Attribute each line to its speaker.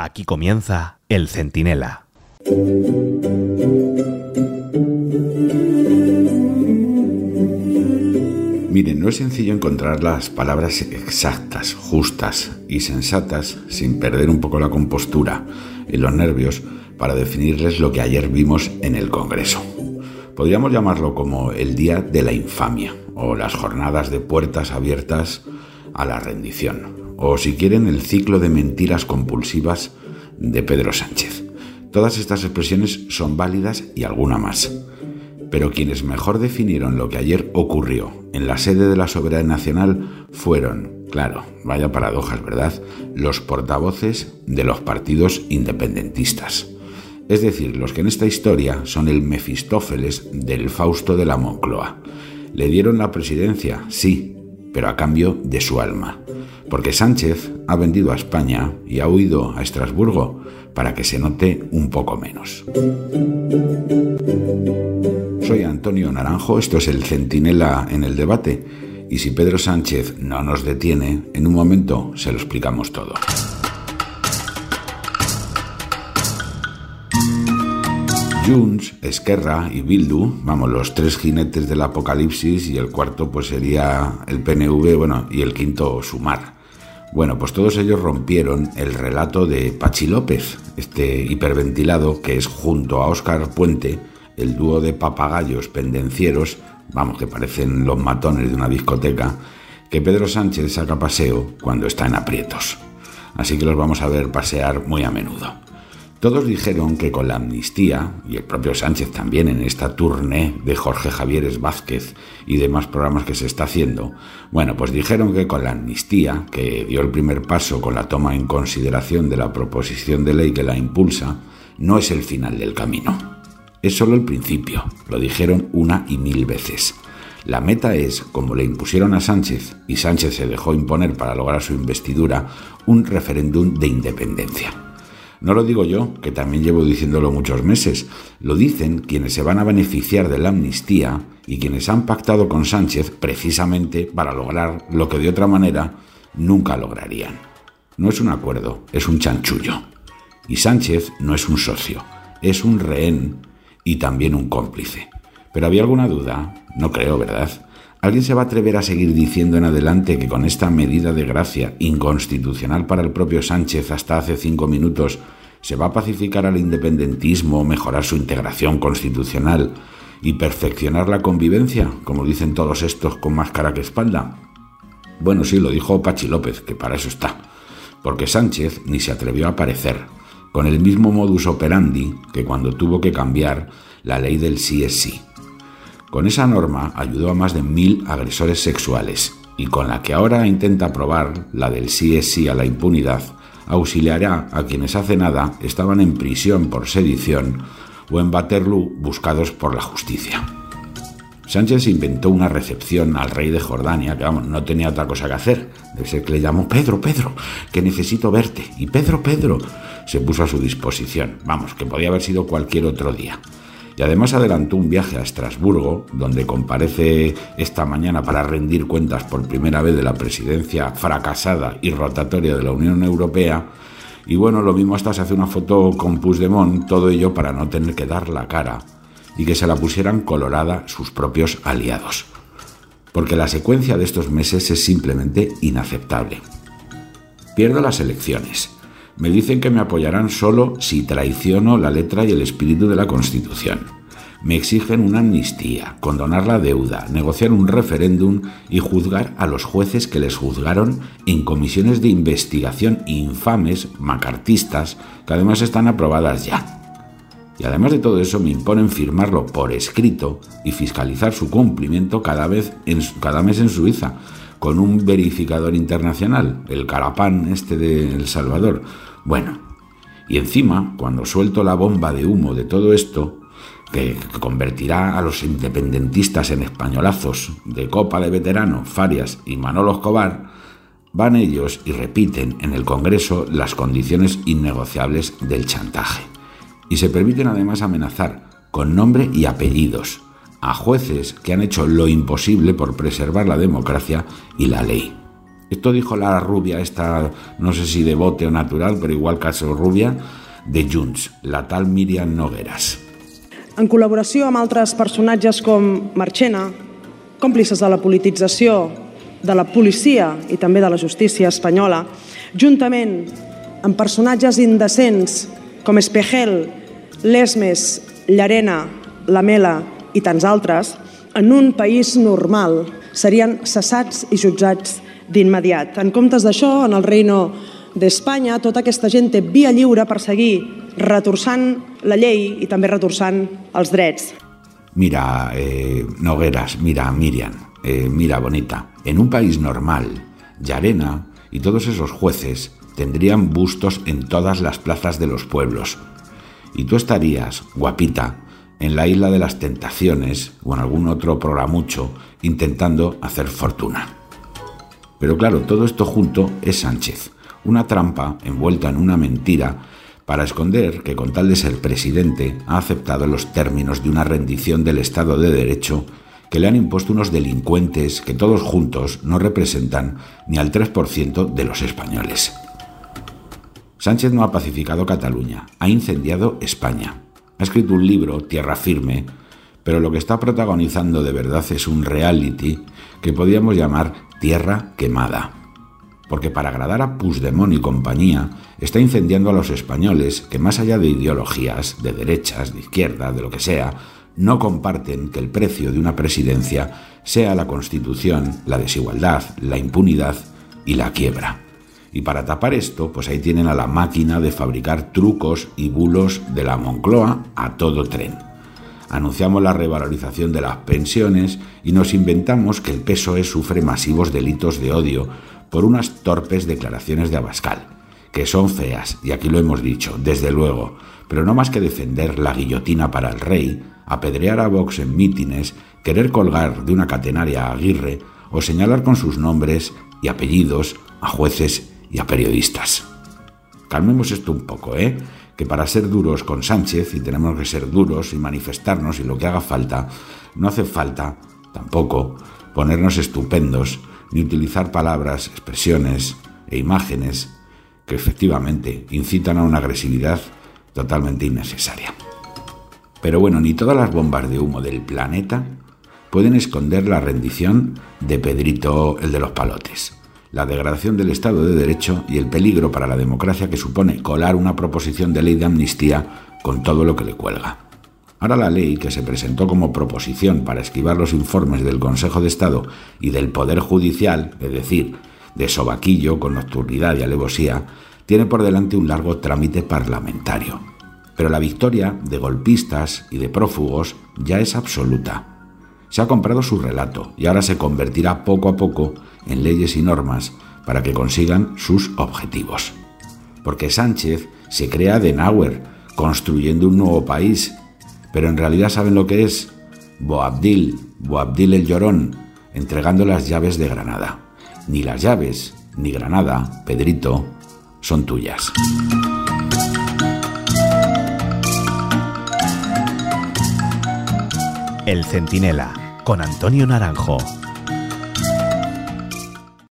Speaker 1: Aquí comienza El Centinela.
Speaker 2: Miren, no es sencillo encontrar las palabras exactas, justas y sensatas sin perder un poco la compostura y los nervios para definirles lo que ayer vimos en el Congreso. Podríamos llamarlo como el Día de la Infamia o las jornadas de puertas abiertas a la rendición o si quieren el ciclo de mentiras compulsivas de Pedro Sánchez. Todas estas expresiones son válidas y alguna más. Pero quienes mejor definieron lo que ayer ocurrió en la sede de la Soberanía Nacional fueron, claro, vaya paradojas, ¿verdad?, los portavoces de los partidos independentistas. Es decir, los que en esta historia son el Mefistófeles del Fausto de la Moncloa. Le dieron la presidencia, sí, pero a cambio de su alma. Porque Sánchez ha vendido a España y ha huido a Estrasburgo para que se note un poco menos. Soy Antonio Naranjo, esto es el Centinela en el debate, y si Pedro Sánchez no nos detiene, en un momento se lo explicamos todo. Junts, Esquerra y Bildu, vamos, los tres jinetes del apocalipsis y el cuarto pues sería el PNV, bueno, y el quinto Sumar. Bueno, pues todos ellos rompieron el relato de Pachi López, este hiperventilado que es junto a Óscar Puente, el dúo de papagayos pendencieros, vamos, que parecen los matones de una discoteca, que Pedro Sánchez saca paseo cuando está en aprietos. Así que los vamos a ver pasear muy a menudo. Todos dijeron que con la amnistía, y el propio Sánchez también en esta tournée de Jorge Javieres Vázquez y demás programas que se está haciendo, bueno, pues dijeron que con la amnistía, que dio el primer paso con la toma en consideración de la proposición de ley que la impulsa, no es el final del camino. Es solo el principio, lo dijeron una y mil veces. La meta es, como le impusieron a Sánchez, y Sánchez se dejó imponer para lograr su investidura, un referéndum de independencia. No lo digo yo, que también llevo diciéndolo muchos meses, lo dicen quienes se van a beneficiar de la amnistía y quienes han pactado con Sánchez precisamente para lograr lo que de otra manera nunca lograrían. No es un acuerdo, es un chanchullo. Y Sánchez no es un socio, es un rehén y también un cómplice. Pero había alguna duda, no creo, ¿verdad? ¿Alguien se va a atrever a seguir diciendo en adelante que con esta medida de gracia inconstitucional para el propio Sánchez hasta hace cinco minutos se va a pacificar al independentismo, mejorar su integración constitucional y perfeccionar la convivencia, como dicen todos estos con más cara que espalda? Bueno, sí, lo dijo Pachi López, que para eso está, porque Sánchez ni se atrevió a aparecer, con el mismo modus operandi que cuando tuvo que cambiar la ley del sí es sí con esa norma ayudó a más de mil agresores sexuales y con la que ahora intenta aprobar, la del sí es sí a la impunidad, auxiliará a quienes hace nada estaban en prisión por sedición o en Waterloo buscados por la justicia. Sánchez inventó una recepción al rey de Jordania, que vamos, no tenía otra cosa que hacer. Debe ser que le llamó Pedro, Pedro, que necesito verte. Y Pedro, Pedro, se puso a su disposición. Vamos, que podía haber sido cualquier otro día y además adelantó un viaje a Estrasburgo, donde comparece esta mañana para rendir cuentas por primera vez de la presidencia fracasada y rotatoria de la Unión Europea. Y bueno, lo mismo hasta se hace una foto con Puigdemont, todo ello para no tener que dar la cara y que se la pusieran colorada sus propios aliados. Porque la secuencia de estos meses es simplemente inaceptable. Pierdo las elecciones me dicen que me apoyarán solo si traiciono la letra y el espíritu de la Constitución. Me exigen una amnistía, condonar la deuda, negociar un referéndum y juzgar a los jueces que les juzgaron en comisiones de investigación infames, macartistas, que además están aprobadas ya. Y además de todo eso me imponen firmarlo por escrito y fiscalizar su cumplimiento cada, vez cada mes en Suiza, con un verificador internacional, el Carapán este de El Salvador, bueno, y encima, cuando suelto la bomba de humo de todo esto, que convertirá a los independentistas en españolazos de Copa de Veterano, Farias y Manolo Escobar, van ellos y repiten en el Congreso las condiciones innegociables del chantaje. Y se permiten además amenazar con nombre y apellidos a jueces que han hecho lo imposible por preservar la democracia y la ley. Esto dijo la rubia, esta no sé si de bote o natural, pero igual caso rubia, de Junts, la tal Miriam Nogueras.
Speaker 3: En col·laboració amb altres personatges com Marchena, còmplices de la politització de la policia i també de la justícia espanyola, juntament amb personatges indecents com Espejel, Lesmes, Llarena, Lamela i tants altres, en un país normal serien cessats i jutjats d'immediat. En comptes d'això, en el Reino d'Espanya, tota aquesta gent té via lliure per seguir retorçant la llei i també retorçant els drets.
Speaker 2: Mira, eh, Nogueras, mira, Miriam, eh, mira, bonita, en un país normal, Yarena y todos esos jueces tendrían bustos en todas las plazas de los pueblos. Y tú estarías, guapita, en la isla de las tentaciones o en algún otro programucho intentando hacer fortuna. Pero claro, todo esto junto es Sánchez, una trampa envuelta en una mentira para esconder que con tal de ser presidente ha aceptado los términos de una rendición del Estado de Derecho que le han impuesto unos delincuentes que todos juntos no representan ni al 3% de los españoles. Sánchez no ha pacificado Cataluña, ha incendiado España. Ha escrito un libro, Tierra Firme, pero lo que está protagonizando de verdad es un reality que podríamos llamar Tierra Quemada. Porque para agradar a Puigdemont y compañía, está incendiando a los españoles que más allá de ideologías, de derechas, de izquierda, de lo que sea, no comparten que el precio de una presidencia sea la constitución, la desigualdad, la impunidad y la quiebra. Y para tapar esto, pues ahí tienen a la máquina de fabricar trucos y bulos de la Moncloa a todo tren anunciamos la revalorización de las pensiones y nos inventamos que el PSOE sufre masivos delitos de odio por unas torpes declaraciones de Abascal, que son feas, y aquí lo hemos dicho, desde luego, pero no más que defender la guillotina para el rey, apedrear a Vox en mítines, querer colgar de una catenaria a Aguirre o señalar con sus nombres y apellidos a jueces y a periodistas. Calmemos esto un poco, ¿eh? Que para ser duros con Sánchez, y tenemos que ser duros y manifestarnos y lo que haga falta, no hace falta tampoco ponernos estupendos ni utilizar palabras, expresiones e imágenes que efectivamente incitan a una agresividad totalmente innecesaria. Pero bueno, ni todas las bombas de humo del planeta pueden esconder la rendición de Pedrito el de los palotes la degradación del Estado de Derecho y el peligro para la democracia que supone colar una proposición de ley de amnistía con todo lo que le cuelga. Ahora la ley, que se presentó como proposición para esquivar los informes del Consejo de Estado y del Poder Judicial, es decir, de sobaquillo con nocturnidad y alevosía, tiene por delante un largo trámite parlamentario. Pero la victoria de golpistas y de prófugos ya es absoluta. Se ha comprado su relato y ahora se convertirá poco a poco en leyes y normas para que consigan sus objetivos. Porque Sánchez se crea de Nauer, construyendo un nuevo país, pero en realidad saben lo que es Boabdil, Boabdil el Llorón, entregando las llaves de Granada. Ni las llaves, ni Granada, Pedrito, son tuyas.
Speaker 1: El Centinela, con Antonio Naranjo.